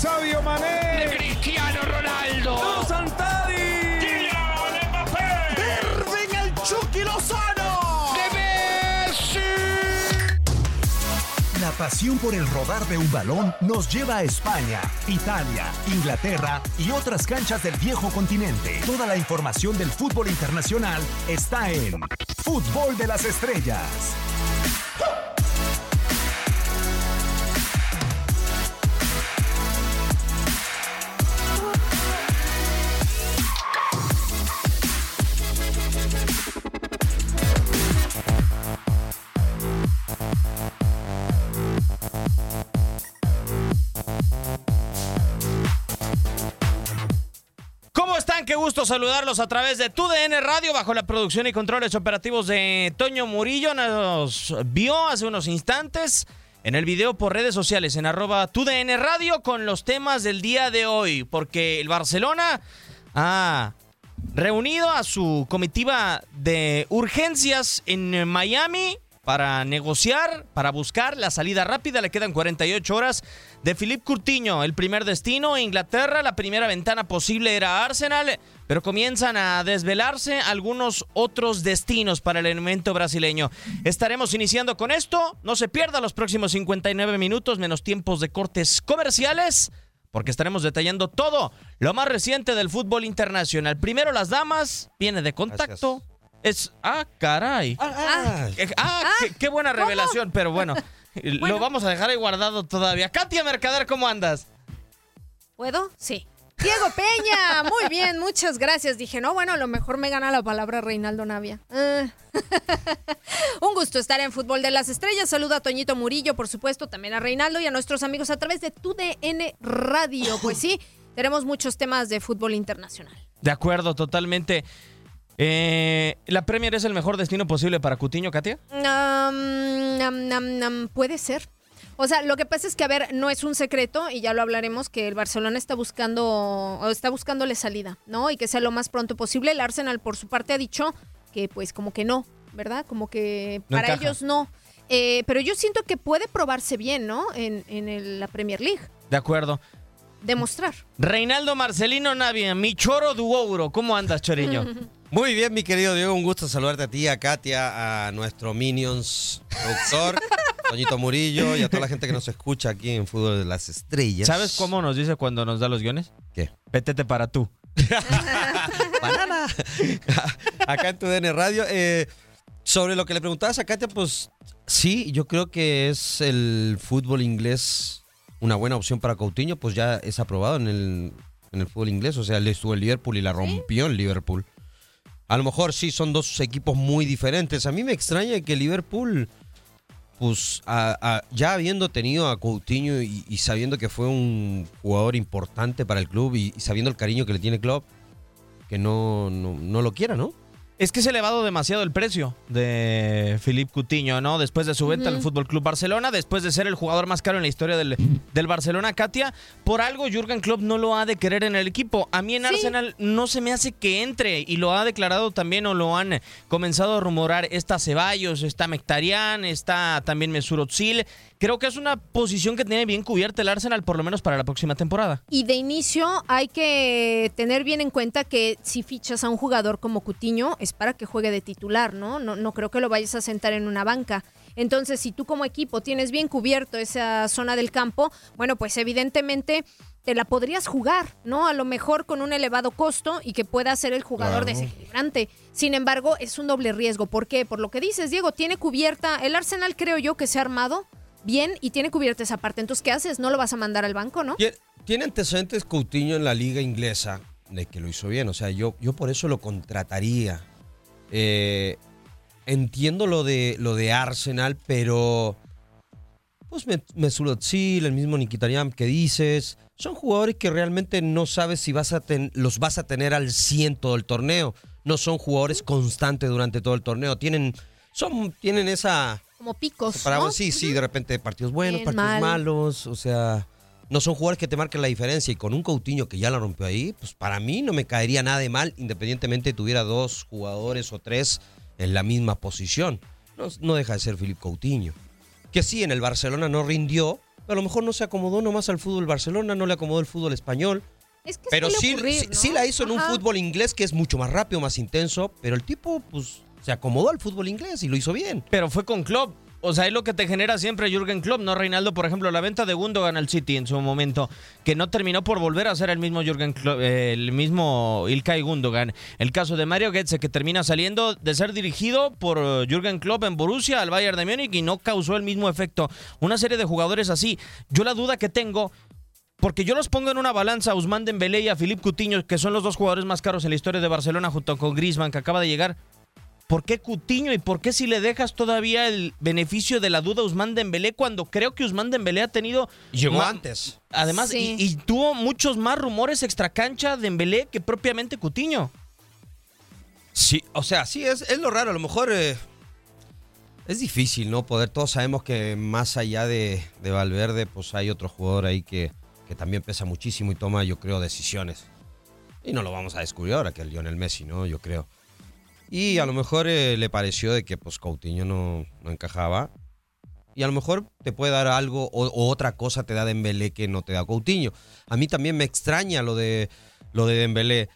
Sabio Mané. De Cristiano Ronaldo. Santari. Kylian Mbappé. Irving el Chucky Lozano. De Messi. La pasión por el rodar de un balón nos lleva a España, Italia, Inglaterra y otras canchas del viejo continente. Toda la información del fútbol internacional está en Fútbol de las Estrellas. Qué gusto saludarlos a través de TUDN Radio bajo la producción y controles operativos de Toño Murillo. Nos vio hace unos instantes en el video por redes sociales en arroba TUDN Radio con los temas del día de hoy, porque el Barcelona ha reunido a su comitiva de urgencias en Miami para negociar, para buscar la salida rápida. Le quedan 48 horas de Philippe Coutinho. El primer destino, Inglaterra. La primera ventana posible era Arsenal, pero comienzan a desvelarse algunos otros destinos para el elemento brasileño. Estaremos iniciando con esto. No se pierda los próximos 59 minutos, menos tiempos de cortes comerciales. Porque estaremos detallando todo lo más reciente del fútbol internacional. Primero las damas, viene de contacto. Es. Ah, caray. Ah, Eh, Ah, qué, qué buena revelación, pero bueno, lo vamos a dejar ahí guardado todavía. Katia Mercader, ¿cómo andas? ¿Puedo? Sí. Diego Peña, muy bien, muchas gracias. Dije, no, bueno, a lo mejor me gana la palabra Reinaldo Navia. Eh. Un gusto estar en Fútbol de las Estrellas. Saludo a Toñito Murillo, por supuesto, también a Reinaldo y a nuestros amigos a través de TUDN Radio. Pues sí, tenemos muchos temas de fútbol internacional. De acuerdo, totalmente. Eh, ¿La Premier es el mejor destino posible para Cutiño, Katia? Nam, nam, nam, nam, puede ser. O sea, lo que pasa es que, a ver, no es un secreto, y ya lo hablaremos, que el Barcelona está buscando, está buscándole salida, ¿no? Y que sea lo más pronto posible. El Arsenal, por su parte, ha dicho que, pues, como que no, ¿verdad? Como que No para encaja. ellos no. Eh, pero yo siento que puede probarse bien, ¿no? En, en el- la Premier League. De acuerdo. Demostrar. Reinaldo Marcelino Navia, mi choro duouro. ¿Cómo andas, Choriño? Muy bien, mi querido Diego, un gusto saludarte a ti, a Katia, a nuestro Minions productor, Toñito Murillo y a toda la gente que nos escucha aquí en Fútbol de las Estrellas. ¿Sabes cómo nos dice cuando nos da los guiones? ¿Qué? Pétete para tú. Banana. Acá en tu DN Radio. eh, sobre lo que le preguntabas a Katia, pues sí, yo creo que es el fútbol inglés una buena opción para Coutinho, pues ya es aprobado en el, en el fútbol inglés. O sea, él estuvo en Liverpool y la rompió en Liverpool. A lo mejor sí, son dos equipos muy diferentes. A mí me extraña que Liverpool, pues a- ya habiendo tenido a Coutinho y, sabiendo que fue un jugador importante para el club y, y sabiendo el cariño que le tiene el club, que no, no, no lo quiera, ¿no? Es que se ha elevado demasiado el precio de Philippe Coutinho, ¿no? Después de su venta al Fútbol Club Barcelona, después de ser el jugador más caro en la historia del, del Barcelona, Katia, por algo Jürgen Klopp no lo ha de querer en el equipo. A mí en Sí. Arsenal no se me hace que entre y lo ha declarado también o lo han comenzado a rumorar. Está Ceballos, está Mectarian, está también Mesut Özil. Creo que es una posición que tiene bien cubierta el Arsenal, por lo menos para la próxima temporada. Y de inicio hay que tener bien en cuenta que si fichas a un jugador como Cutiño es para que juegue de titular, ¿no? No, no creo que lo vayas a sentar en una banca. Entonces, si tú como equipo tienes bien cubierto esa zona del campo, bueno, pues evidentemente te la podrías jugar, ¿no? A lo mejor con un elevado costo y que pueda ser el jugador Claro. desequilibrante. Sin embargo, es un doble riesgo. ¿Por qué? Por lo que dices, Diego, tiene cubierta, el Arsenal creo yo que se ha armado bien y tiene cubierta esa parte. Entonces, ¿qué haces? No lo vas a mandar al banco, ¿no? Tie- Tiene antecedentes Coutinho en la liga inglesa de que lo hizo bien. O sea, yo, yo por eso lo contrataría. Eh, entiendo lo de, lo de Arsenal, pero pues Me- Mesut Özil, el mismo Nikitarian que dices, son jugadores que realmente no sabes si vas a ten- los vas a tener al 100 todo el torneo. No son jugadores constantes durante todo el torneo. Tienen, son, tienen esa... Como picos. ¿no? Sí, sí, de repente partidos buenos, Bien, partidos mal. malos, o sea, no son jugadores que te marquen la diferencia y con un Coutinho que ya la rompió ahí, pues para mí no me caería nada de mal, independientemente tuviera dos jugadores o tres en la misma posición. No, no deja de ser Filipe Coutinho. Que sí, en el Barcelona no rindió, a lo mejor no se acomodó nomás al fútbol Barcelona, no le acomodó el fútbol español. Es que Pero sí, ocurrir, sí, ¿no? sí la hizo en un fútbol inglés que es mucho más rápido, más intenso, pero el tipo pues se acomodó al fútbol inglés y lo hizo bien. Pero fue con Klopp. O sea, es lo que te genera siempre Jürgen Klopp, ¿no, Reinaldo? Por ejemplo, la venta de Gundogan al City en su momento, que no terminó por volver a ser el mismo Jürgen Klopp, eh, el mismo Ilkay Gundogan. El caso de Mario Götze, que termina saliendo de ser dirigido por eh, Jürgen Klopp en Borussia al Bayern de Múnich y no causó el mismo efecto. Una serie de jugadores así. Yo la duda que tengo porque yo los pongo en una balanza a Usman Dembélé y a Philippe Coutinho, que son los dos jugadores más caros en la historia de Barcelona junto con Griezmann, que acaba de llegar. ¿Por qué Coutinho y por qué si le dejas todavía el beneficio de la duda a Usman Dembélé cuando creo que Usman Dembélé ha tenido Llegó antes. Además Sí. y, y tuvo muchos más rumores extracancha Dembélé que propiamente Coutinho. Sí, o sea, sí, es, es lo raro. A lo mejor eh, es difícil, ¿no? Poder, todos sabemos que más allá de, de Valverde, pues hay otro jugador ahí que, que también pesa muchísimo y toma, yo creo, decisiones. Y no lo vamos a descubrir ahora que el Lionel Messi, ¿no? Yo creo. Y a lo mejor eh, le pareció de que pues Coutinho no, no encajaba. Y a lo mejor te puede dar algo o, otra cosa te da Dembélé que no te da Coutinho. A mí también me extraña lo de, lo de Dembélé.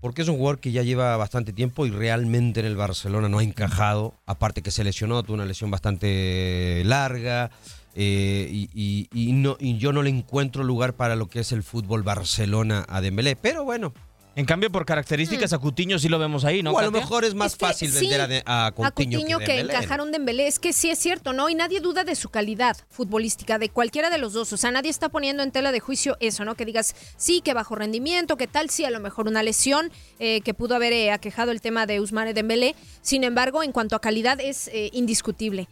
Porque es un jugador que ya lleva bastante tiempo y realmente en el Barcelona no ha encajado. Aparte que se lesionó, tuvo una lesión bastante larga. eh, y, y yo no le encuentro lugar para lo que es el fútbol Barcelona a Dembélé. Pero bueno, En cambio, por características a Coutinho sí lo vemos ahí, ¿no? o a lo mejor es más Es que fácil sí, vender a, a Coutinho, a Coutinho que, Dembélé, ¿no? encajaron Dembélé. Es que sí es cierto, ¿no? Y nadie duda de su calidad futbolística, de cualquiera de los dos. O sea, nadie está poniendo en tela de juicio eso, ¿no? Que digas, sí, que bajo rendimiento, que tal, sí, a lo mejor una lesión eh, que pudo haber eh, aquejado el tema de Ousmane Dembélé. Sin embargo, en cuanto a calidad es eh, indiscutible.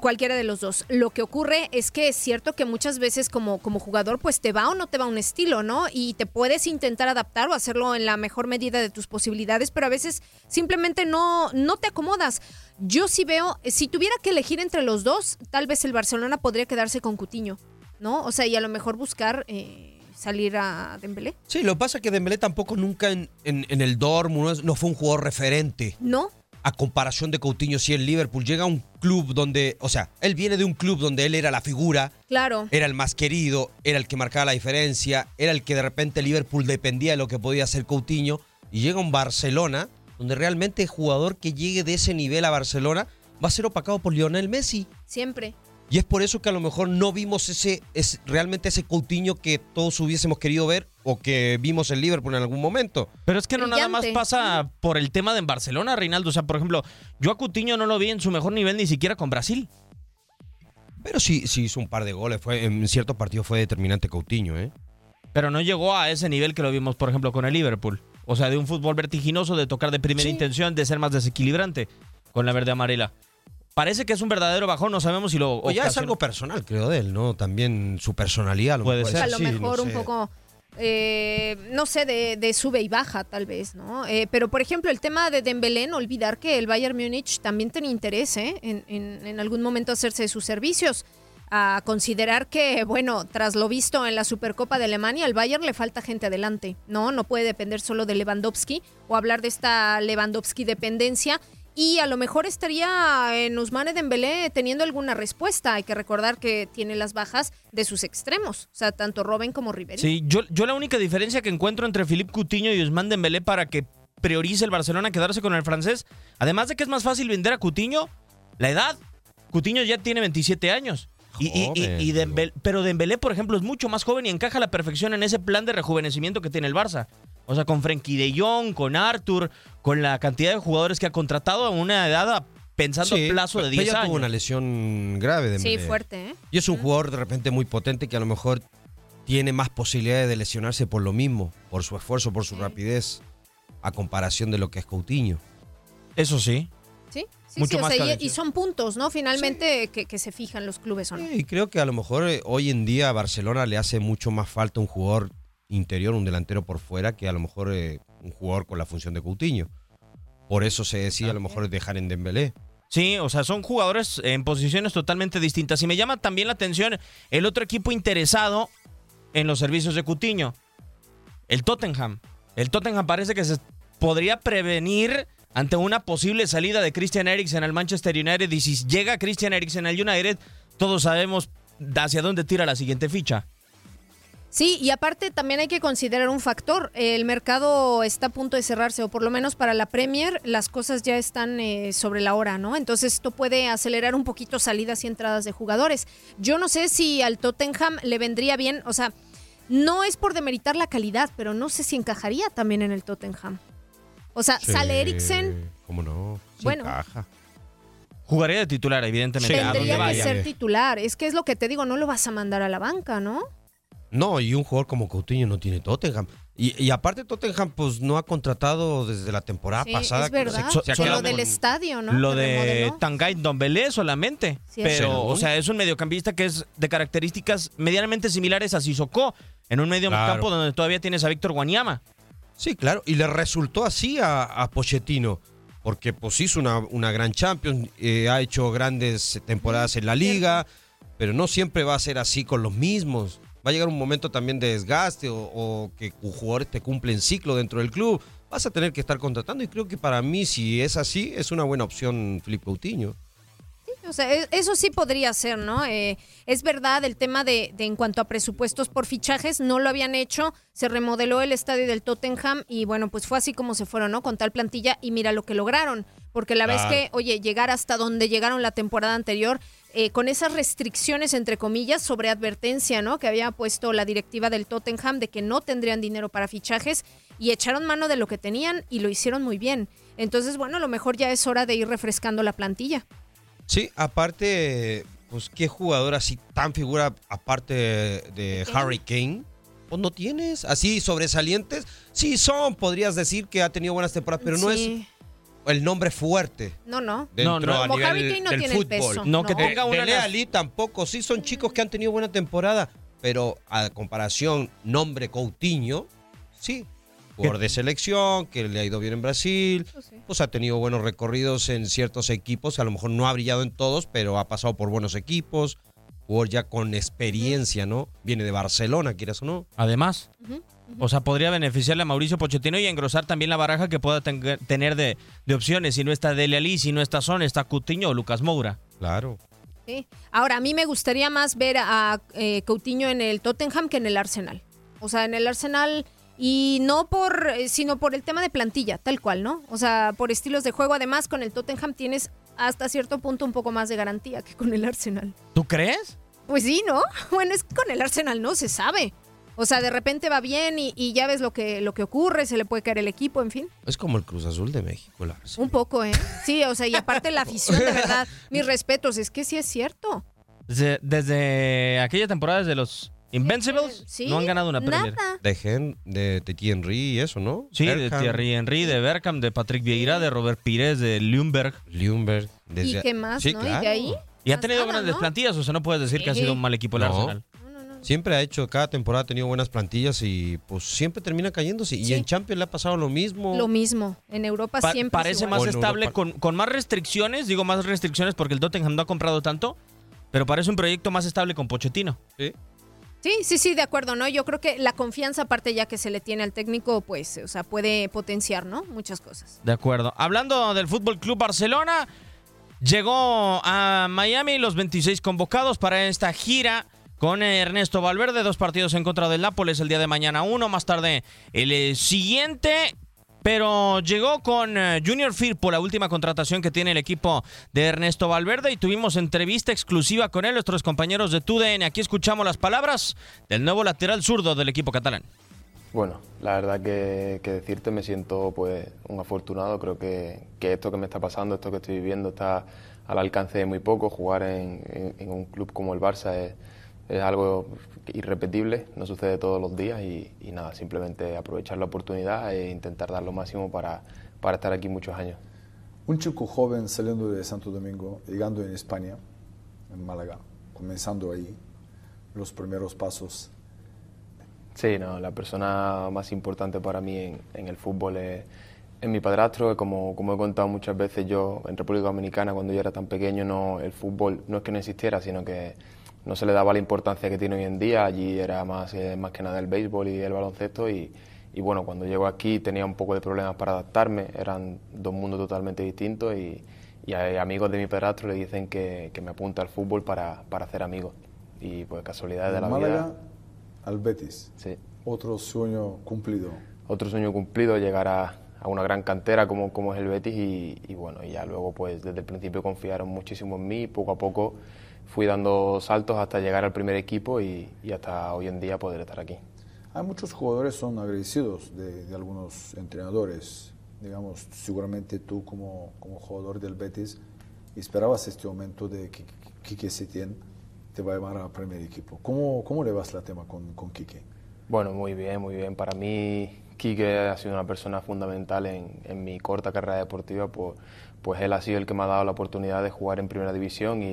Cualquiera de los dos. Lo que ocurre es que es cierto que muchas veces como, como jugador pues te va o no te va un estilo, ¿no? Y te puedes intentar adaptar o hacerlo en la mejor medida de tus posibilidades, pero a veces simplemente no, no te acomodas. Yo sí veo, si tuviera que elegir entre los dos, tal vez el Barcelona podría quedarse con Cutiño, ¿no? O sea, y a lo mejor buscar eh, salir a Dembélé. Sí, lo que pasa es que Dembélé tampoco nunca en, en- en el Dortmund no, no fue un jugador referente. ¿No? A comparación de Coutinho, sí, el Liverpool llega a un club donde, o sea, él viene de un club donde él era la figura, Claro. era el más querido, era el que marcaba la diferencia, era el que de repente Liverpool dependía de lo que podía hacer Coutinho, y llega a un Barcelona, donde realmente el jugador que llegue de ese nivel a Barcelona va a ser opacado por Lionel Messi. Siempre. Y es por eso que a lo mejor no vimos ese, es realmente ese Coutinho que todos hubiésemos querido ver o que vimos en Liverpool en algún momento. Pero es que no nada más pasa por el tema de en Barcelona, Reinaldo. O sea, por ejemplo, yo a Coutinho no lo vi en su mejor nivel ni siquiera con Brasil. Pero sí, sí hizo un par de goles, fue, en ciertos partidos fue determinante Coutinho, ¿eh? Pero no llegó a ese nivel que lo vimos, por ejemplo, con el Liverpool. O sea, de un fútbol vertiginoso, de tocar de primera Sí. intención, de ser más desequilibrante con la verde amarela. Parece que es un verdadero bajón, no sabemos si lo. O ya es algo personal, creo, de él, ¿no? También su personalidad. a lo Puede mejor ser. a lo no mejor un sé. poco, eh, no sé, de, de sube y baja tal vez, ¿no? Eh, pero por ejemplo, el tema de Dembélé, no olvidar que el Bayern Múnich también tenía interés ¿eh? en, en- en algún momento hacerse de sus servicios. A considerar que, bueno, tras lo visto en la Supercopa de Alemania, al Bayern le falta gente adelante, ¿no? No puede depender solo de Lewandowski o hablar de esta Lewandowski dependencia. Y a lo mejor estaría en Usmane Dembélé teniendo alguna respuesta. Hay que recordar que tiene las bajas de sus extremos, o sea, tanto Robben como Ribery. Sí, yo, yo la única diferencia que encuentro entre Philippe Coutinho y Ousmane Dembélé para que priorice el Barcelona quedarse con el francés, además de que es más fácil vender a Coutinho, la edad. Coutinho ya tiene 27 años. Y, y- y- y. Dembélé- pero Dembélé, por ejemplo, es mucho más joven y encaja a la perfección en ese plan de rejuvenecimiento que tiene el Barça. O sea, con Frenkie de Jong, con Arthur, con la cantidad de jugadores que ha contratado a una edad a- pensando Sí, a plazo de pero 10 ya años. tuvo una lesión grave de Sí, fuerte, ¿eh? Y es un jugador de repente muy potente que a lo mejor tiene más posibilidades de lesionarse por lo mismo, por su esfuerzo, por su Sí. rapidez, a comparación de lo que es Coutinho. Eso sí. Sí, sí, Mucho sí, o más sea, y, son puntos, ¿no? Finalmente que, que se fijan los clubes o no. Sí, y creo que a lo mejor eh, hoy en día a Barcelona le hace mucho más falta un jugador interior, un delantero por fuera, que a lo mejor eh, un jugador con la función de Coutinho. Por eso se decía a lo mejor dejar en Dembélé. Sí, o sea, son jugadores en posiciones totalmente distintas. Y me llama también la atención el otro equipo interesado en los servicios de Cutiño, el Tottenham. El Tottenham parece que se podría prevenir ante una posible salida de Christian Eriksen al Manchester United. Y si llega Christian Eriksen al United, todos sabemos hacia dónde tira la siguiente ficha. Sí, y aparte también hay que considerar un factor. El mercado está a punto de cerrarse, o por lo menos para la Premier, las cosas ya están eh, sobre la hora, ¿no? Entonces esto puede acelerar un poquito salidas y entradas de jugadores. Yo no sé si al Tottenham le vendría bien, o sea, no es por demeritar la calidad, pero no sé si encajaría también en el Tottenham. O sea, sale Eriksen, ¿Cómo no? Sí Bueno. encaja. Jugaría de titular, evidentemente. Sí, tendría que ser titular. Es que es lo que te digo, no lo vas a mandar a la banca, ¿no? No, y un jugador como Coutinho no tiene Tottenham. Y, y aparte Tottenham pues no ha contratado desde la temporada Sí, pasada. es verdad. Se- se lo del con- estadio, ¿no? Lo de remodeló. Tangay Dombele solamente. Sí, pero, o sea, es un mediocampista que es de características medianamente similares a Sissoko. En un medio Claro. campo donde todavía tienes a Víctor Guanyama. Sí, claro. Y le resultó así a, a Pochettino. Porque pues hizo una, una gran Champions, eh, ha hecho grandes temporadas en la liga, pero no siempre va a ser así con los mismos. Va a llegar un momento también de desgaste o, o que jugadores te cumplen ciclo dentro del club. Vas a tener que estar contratando y creo que para mí si es así es una buena opción Felipe Coutinho. O sea, e- eso sí podría ser, ¿no? Eh, es verdad, el tema de, de en cuanto a presupuestos por fichajes, no lo habían hecho, se remodeló el estadio del Tottenham y bueno, pues fue así como se fueron, ¿no? Con tal plantilla y mira lo que lograron, porque la vez que, oye, llegar hasta donde llegaron la temporada anterior, eh, con esas restricciones, entre comillas, sobre advertencia, ¿no? Que había puesto la directiva del Tottenham de que no tendrían dinero para fichajes y echaron mano de lo que tenían y lo hicieron muy bien. Entonces, bueno, a lo mejor ya es hora de ir refrescando la plantilla. Sí, aparte, pues qué jugador así tan figura aparte de? Harry Kane. Pues no tienes así sobresalientes. Sí son, podrías decir que ha tenido buenas temporadas, pero no es el nombre fuerte No, no. dentro no. a nivel Kane no del tiene el fútbol. peso. No, que No. tenga una... Dele Ali tampoco, sí son chicos que han tenido buena temporada, pero a comparación nombre Coutinho, sí, jugador de selección, que le ha ido bien en Brasil, sí. pues ha tenido buenos recorridos en ciertos equipos, a lo mejor no ha brillado en todos, pero ha pasado por buenos equipos, jugador ya con experiencia, ¿no? Viene de Barcelona, quieras o no. Además, o sea, podría beneficiarle a Mauricio Pochettino y engrosar también la baraja que pueda ten- tener de, de opciones. Si no está Dele Ali, si no está Son, está Coutinho o Lucas Moura. Claro. Sí. Ahora, a mí me gustaría más ver a eh, Coutinho en el Tottenham que en el Arsenal. O sea, en el Arsenal y no por, eh, sino por el tema de plantilla, tal cual, ¿no? O sea, por estilos de juego. Además, con el Tottenham tienes hasta cierto punto un poco más de garantía que con el Arsenal. ¿Tú crees? Pues sí, ¿no? Bueno, es que con el Arsenal no se sabe. O sea, de repente va bien y, y ya ves lo que, lo que ocurre, se le puede caer el equipo, en fin. Es como el Cruz Azul de México, el Arsenal. Un poco, ¿eh? Sí, o sea, y aparte la afición, de verdad, mis respetos, es que sí es cierto. Desde, desde aquella temporada, desde los Invincibles, Sí, no han ganado una Premier. Nada. De Gen, de Titi Henry y eso, ¿no? Sí, de Thierry Henry, de Berkham, de Patrick Vieira, de Robert Pires, de Lumberg. Ljungberg. ¿Y desde- qué más, Sí, no? Y claro. de ahí. Y ha tenido nada, grandes ¿no? plantillas, o sea, no puedes decir que ha sido un mal equipo el No. Arsenal. Siempre ha hecho, cada temporada ha tenido buenas plantillas y pues siempre termina cayéndose. Y en Champions le ha pasado lo mismo. Lo mismo. En Europa Pa- siempre. es parece igual. más estable, Europa. con, con más restricciones, digo más restricciones porque el Tottenham no ha comprado tanto, pero parece un proyecto más estable con Pochettino. Sí. Sí, sí, sí, de acuerdo, ¿no? Yo creo que la confianza, aparte ya que se le tiene al técnico, pues, o sea, puede potenciar, ¿no? Muchas cosas. De acuerdo. Hablando del Fútbol Club Barcelona, llegó a Miami los 26 convocados para esta gira con Ernesto Valverde, dos partidos en contra del Nápoles el día de mañana uno, más tarde el eh, siguiente. Pero llegó con eh, Junior Firpo, la última contratación que tiene el equipo de Ernesto Valverde, y tuvimos entrevista exclusiva con él, nuestros compañeros de TUDN. Aquí escuchamos las palabras del nuevo lateral zurdo del equipo catalán. Bueno, la verdad que, que decirte me siento pues un afortunado. Creo que, que esto que me está pasando, esto que estoy viviendo está al alcance de muy poco. Jugar en, en- un club como el Barça es, es algo irrepetible, no sucede todos los días y, y nada, simplemente aprovechar la oportunidad e intentar dar lo máximo para, para estar aquí muchos años. Un chico joven saliendo de Santo Domingo, llegando en España, en Málaga, comenzando ahí, los primeros pasos. Sí, no, la persona más importante para mí en, en el fútbol es, es mi padrastro. Como, como he contado muchas veces, yo en República Dominicana, cuando yo era tan pequeño, no, el fútbol no es que no existiera, sino que no se le daba la importancia que tiene hoy en día. Allí era más, eh, más que nada el béisbol y el baloncesto. Y, y bueno, cuando llego aquí tenía un poco de problemas para adaptarme. Eran dos mundos totalmente distintos y, y hay amigos de mi padrastro le dicen que, que me apunta al fútbol para, para hacer amigos. y pues casualidad de De la Málaga vida. al Betis. Sí. Otro sueño cumplido. Otro sueño cumplido, llegar a, a una gran cantera como, como es el Betis y, y bueno, y ya luego pues desde el principio confiaron muchísimo en mí, poco a poco fui dando saltos hasta llegar al primer equipo y, y hasta hoy en día poder estar aquí. Hay muchos jugadores son agradecidos de, de algunos entrenadores. Digamos, seguramente tú como, como jugador del Betis esperabas este momento de que que Quique Setién te va a llevar al primer equipo. ¿Cómo, cómo le vas la tema con, con Quique? Bueno, muy bien, muy bien. Para mí, Quique ha sido una persona fundamental en, en mi corta carrera deportiva, pues, pues él ha sido el que me ha dado la oportunidad de jugar en primera división y,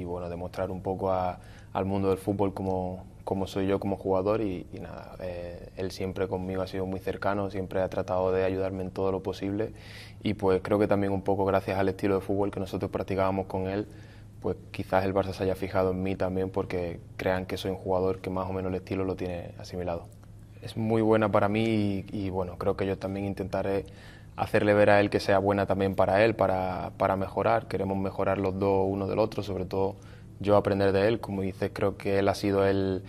y, bueno, demostrar un poco a- al mundo del fútbol cómo, cómo soy yo como jugador y, y nada, eh, él siempre conmigo ha sido muy cercano, siempre ha tratado de ayudarme en todo lo posible y pues creo que también un poco gracias al estilo de fútbol que nosotros practicábamos con él, pues quizás el Barça se haya fijado en mí también porque crean que soy un jugador que más o menos el estilo lo tiene asimilado. Es muy buena para mí y, bueno, creo que yo también intentaré hacerle ver a él que sea buena también para él, para, para mejorar. Queremos mejorar los dos uno del otro, sobre todo yo aprender de él. Como dices, creo que él ha sido el,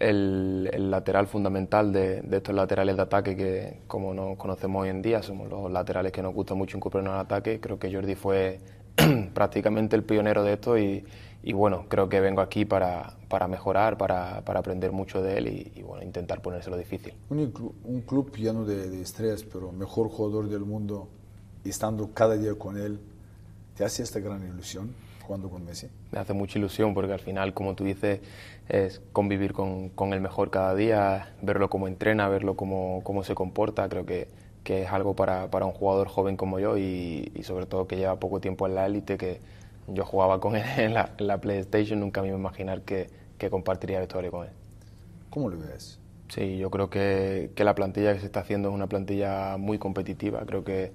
el, el lateral fundamental de, de estos laterales de ataque que, como nos conocemos hoy en día, somos los laterales que nos gusta mucho incorporar al ataque. Creo que Jordi fue prácticamente el pionero de esto y, y bueno, creo que vengo aquí para, para mejorar, para, para aprender mucho de él y, y, bueno, intentar ponérselo difícil. Un, inclu- un club lleno de, de estrellas, pero mejor jugador del mundo, estando cada día con él, ¿te hace esta gran ilusión jugando con Messi? Me hace mucha ilusión porque al final, como tú dices, es convivir con, con el mejor cada día, verlo cómo entrena, verlo cómo, cómo se comporta. Creo que, que es algo para, para un jugador joven como yo y, y sobre todo que lleva poco tiempo en la élite, que yo jugaba con él en la, en la PlayStation, nunca me iba a imaginar que, que compartiría vestuario con él. ¿Cómo lo ves? Sí, yo creo que, que la plantilla que se está haciendo es una plantilla muy competitiva. Creo que,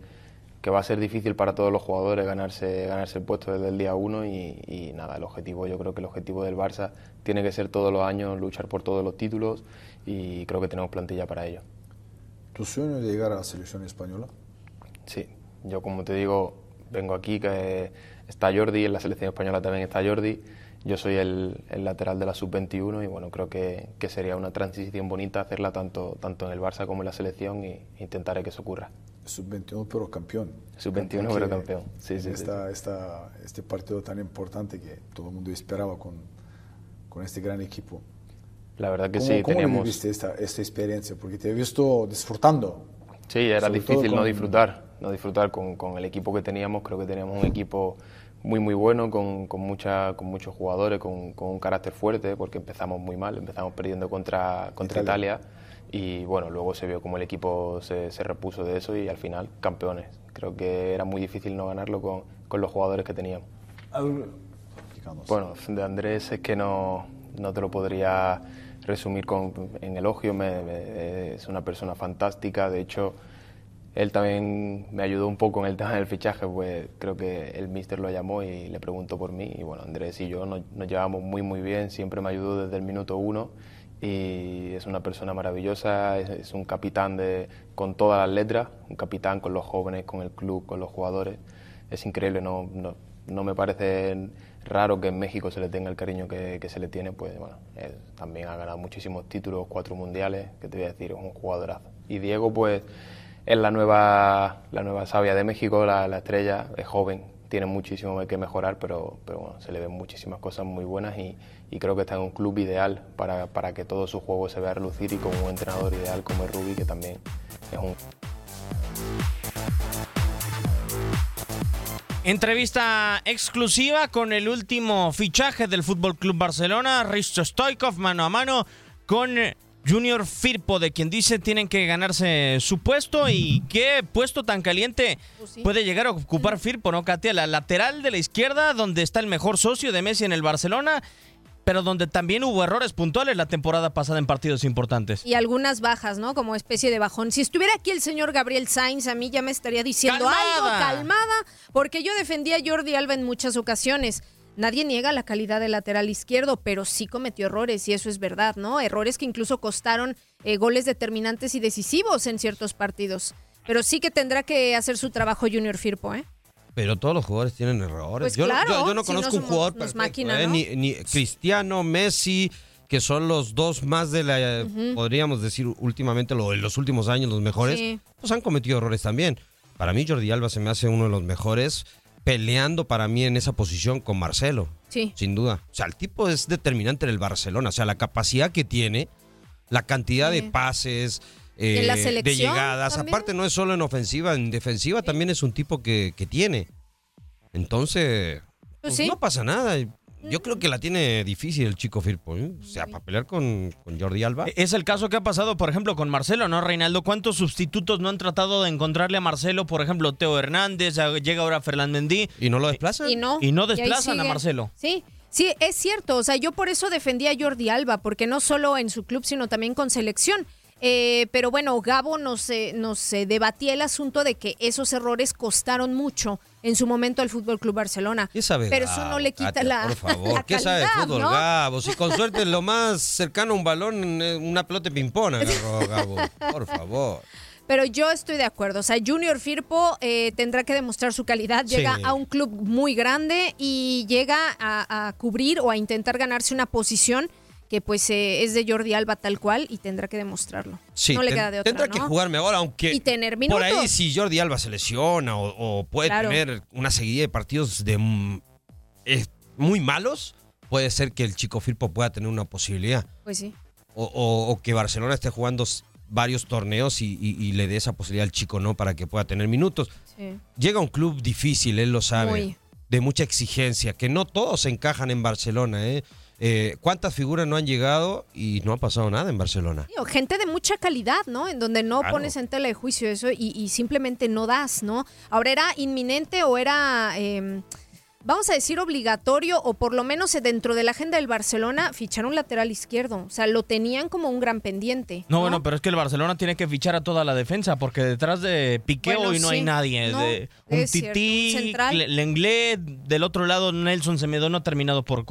que va a ser difícil para todos los jugadores ganarse, ganarse el puesto desde el día uno y, y nada, el objetivo, yo creo que el objetivo del Barça tiene que ser todos los años luchar por todos los títulos y creo que tenemos plantilla para ello. ¿Tu sueño de llegar a la selección española? Sí, yo como te digo, vengo aquí, que está Jordi, en la selección española también está Jordi, yo soy el, el lateral de la sub-21 y bueno, creo que, que, sería una transición bonita hacerla tanto, tanto en el Barça como en la selección y intentaré que eso ocurra. Sub-21 pero campeón. Sub-21 pero campeón, sí, sí, esta, sí. Esta, este partido tan importante que todo el mundo esperaba con, con este gran equipo. La verdad que ¿Cómo, sí, ¿cómo teníamos... viviste esta, esta experiencia? Porque te he visto disfrutando. Sí, era Sobre difícil todo no con- disfrutar, no disfrutar con, con el equipo que teníamos. Creo que teníamos un equipo muy muy bueno, con, con, mucha, con muchos jugadores, con, con un carácter fuerte, porque empezamos muy mal, empezamos perdiendo contra, contra Italia. Italia. y bueno, luego se vio como el equipo se, se repuso de eso y al final campeones. Creo que era muy difícil no ganarlo con, con los jugadores que teníamos. Bueno, de Andrés es que no, no te lo podría resumir con, en elogio. Me, me- es una persona fantástica. De hecho, él también me ayudó un poco en el tema del fichaje, pues creo que el míster lo llamó y le preguntó por mí. Y bueno, Andrés y yo nos, llevamos muy, muy bien. Siempre me ayudó desde el minuto uno. Y es una persona maravillosa, es, es un capitán de, con todas las letras, un capitán con los jóvenes, con el club, con los jugadores. Es increíble, no, no, no me parece raro que en México se le tenga el cariño que, que se le tiene, pues bueno, él también ha ganado muchísimos títulos, cuatro mundiales, que te voy a decir, es un jugadorazo. Y Diego, pues, es la nueva, la nueva sabia de México, la, la estrella, es joven, tiene muchísimo que mejorar, pero, pero bueno, se le ven muchísimas cosas muy buenas y, y creo que está en un club ideal para, para que todo su juego se vea relucir y con un entrenador ideal como es Rubi, que también es un Entrevista exclusiva con el último fichaje del Fútbol Club Barcelona, Risto Stoikov, mano a mano con Junior Firpo, de quien dice tienen que ganarse su puesto y qué puesto tan caliente Pues puede llegar a ocupar Firpo, ¿no, Katia? La lateral de la izquierda, donde está el mejor socio de Messi en el Barcelona, pero donde también hubo errores puntuales la temporada pasada en partidos importantes. Y algunas bajas, ¿no? Como especie de bajón. Si estuviera aquí el señor Gabriel Sainz, a mí ya me estaría diciendo algo, ¡Calmada! calmada, porque yo defendía a Jordi Alba en muchas ocasiones. Nadie niega la calidad del lateral izquierdo, pero sí cometió errores, y eso es verdad, ¿no? Errores que incluso costaron eh, goles determinantes y decisivos en ciertos partidos. Pero sí que tendrá que hacer su trabajo Junior Firpo, ¿eh? Pero todos los jugadores tienen errores. Pues yo, no- claro, yo- yo no si no conozco un jugador perfecto, máquina, ¿eh? ¿no? ni, ni Cristiano, Messi, que son los dos más de la, podríamos decir últimamente, lo, en los últimos años los mejores, Sí. pues han cometido errores también. Para mí Jordi Alba se me hace uno de los mejores peleando para mí en esa posición con Marcelo, Sí. sin duda. O sea, el tipo es determinante en el Barcelona, o sea, la capacidad que tiene, la cantidad Sí. de pases, En la eh, de llegadas. también. Aparte, no es solo en ofensiva, en defensiva también es un tipo que, que tiene. Entonces, pues, sí. no pasa nada. Yo creo que la tiene difícil el chico Firpo. ¿eh? O sea, para pelear con, con Jordi Alba. Es el caso que ha pasado, por ejemplo, con Marcelo, ¿no, Reinaldo? ¿Cuántos sustitutos no han tratado de encontrarle a Marcelo? Por ejemplo, Teo Hernández, llega ahora Ferland Mendy. ¿Y no lo desplazan? Y no. Y no desplazan a. Marcelo. Sí, sí, es cierto. O sea, yo por eso defendía a Jordi Alba, porque no solo en su club, sino también con selección. Eh, pero bueno, Gabo nos, eh, nos eh, debatía el asunto de que esos errores costaron mucho en su momento al Fútbol Club Barcelona. ¿Qué sabe Pero eso Gabo, no le quita Katia, la. Por favor, la ¿qué sabe calidad, fútbol, ¿no? Gabo? Si con suerte lo más cercano a un balón, eh, una pelota agarró Gabo. Por favor. Pero yo estoy de acuerdo. O sea, Junior Firpo eh, tendrá que demostrar su calidad. Llega Sí. a un club muy grande y llega a, a cubrir o a intentar ganarse una posición que pues eh, es de Jordi Alba tal cual y tendrá que demostrarlo. Sí, no le ten- queda de otra, tendrá ¿no? que jugar mejor, aunque Y tener por ahí si Jordi Alba se lesiona o, o puede Claro. tener una seguida de partidos de eh, muy malos, puede ser que el chico Firpo pueda tener una posibilidad. Pues sí. O, o- o que Barcelona esté jugando varios torneos y, y- y le dé esa posibilidad al chico, ¿no? Para que pueda tener minutos. sí. Llega un club difícil, él lo sabe, Muy. de mucha exigencia, que no todos encajan en Barcelona, ¿eh? Eh, ¿Cuántas figuras no han llegado y no ha pasado nada en Barcelona? Gente de mucha calidad, ¿no? En donde no Claro. pones en tela de juicio eso y, y simplemente no das, ¿no? Ahora era inminente o era, eh, vamos a decir, obligatorio o por lo menos dentro de la agenda del Barcelona fichar un lateral izquierdo. O sea, lo tenían como un gran pendiente. No, bueno, pero es que el Barcelona tiene que fichar a toda la defensa porque detrás de Piqué Bueno, hoy no sí. hay nadie. No, de, un Tití, Lenglet, del otro lado Nelson Semedo no ha terminado por,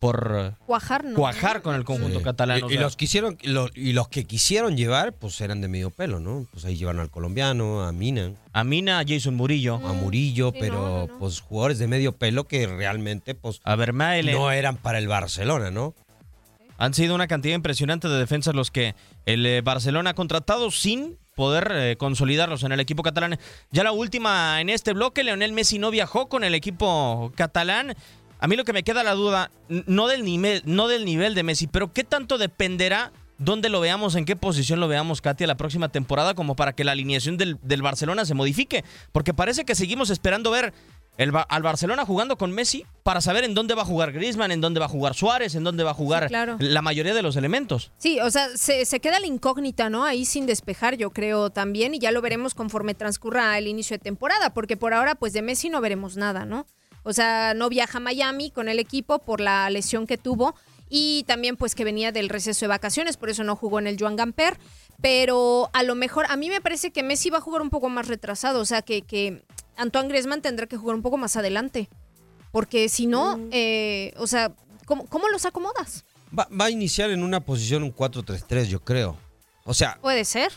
por Cuajar, ¿no? cuajar con el conjunto Sí. catalán. Y, o y sea, los quisieron, lo- y los que quisieron llevar, pues eran de medio pelo, ¿no? Pues ahí llevan al colombiano, a Mina, A Mina, a Jason Murillo, a Murillo, sí, pero no, no, no. pues jugadores de medio pelo que realmente pues a Vermaelen. no eran para el Barcelona, ¿no? Han sido una cantidad impresionante de defensas los que el eh, Barcelona ha contratado sin poder eh, consolidarlos en el equipo catalán. Ya la última en este bloque, Leonel Messi no viajó con el equipo catalán. A mí lo que me queda la duda, no del nivel, no del nivel de Messi, pero qué tanto dependerá dónde lo veamos, en qué posición lo veamos, Katia, la próxima temporada, como para que la alineación del, del Barcelona se modifique. Porque parece que seguimos esperando ver el, al Barcelona jugando con Messi para saber en dónde va a jugar Griezmann, en dónde va a jugar Suárez, en dónde va a jugar Sí, claro. la mayoría de los elementos. Sí, o sea, se, se queda la incógnita, ¿no? Ahí sin despejar, yo creo también, y ya lo veremos conforme transcurra el inicio de temporada, porque por ahora, pues de Messi no veremos nada, ¿no? O sea, no viaja a Miami con el equipo por la lesión que tuvo y también pues que venía del receso de vacaciones, por eso no jugó en el Joan Gamper, pero a lo mejor a mí me parece que Messi va a jugar un poco más retrasado, o sea, que, que Antoine Griezmann tendrá que jugar un poco más adelante, porque si no, eh, o sea, ¿cómo, cómo los acomodas? Va, va a iniciar en una posición un 4-3-3, yo creo. O sea, Puede ser.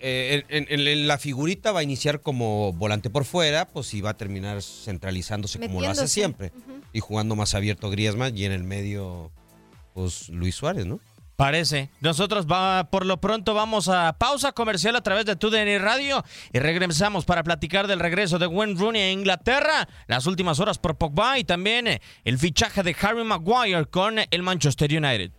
Eh, en, en- en la figurita va a iniciar como volante por fuera, pues y va a terminar centralizándose como lo hace siempre. Y jugando más abierto Griezmann y en el medio, pues Luis Suárez, ¿no? Parece. Nosotros va, por lo pronto vamos a pausa comercial a través de TUDN Radio y regresamos para platicar del regreso de Wayne Rooney a Inglaterra, las últimas horas por Pogba y también el fichaje de Harry Maguire con el Manchester United.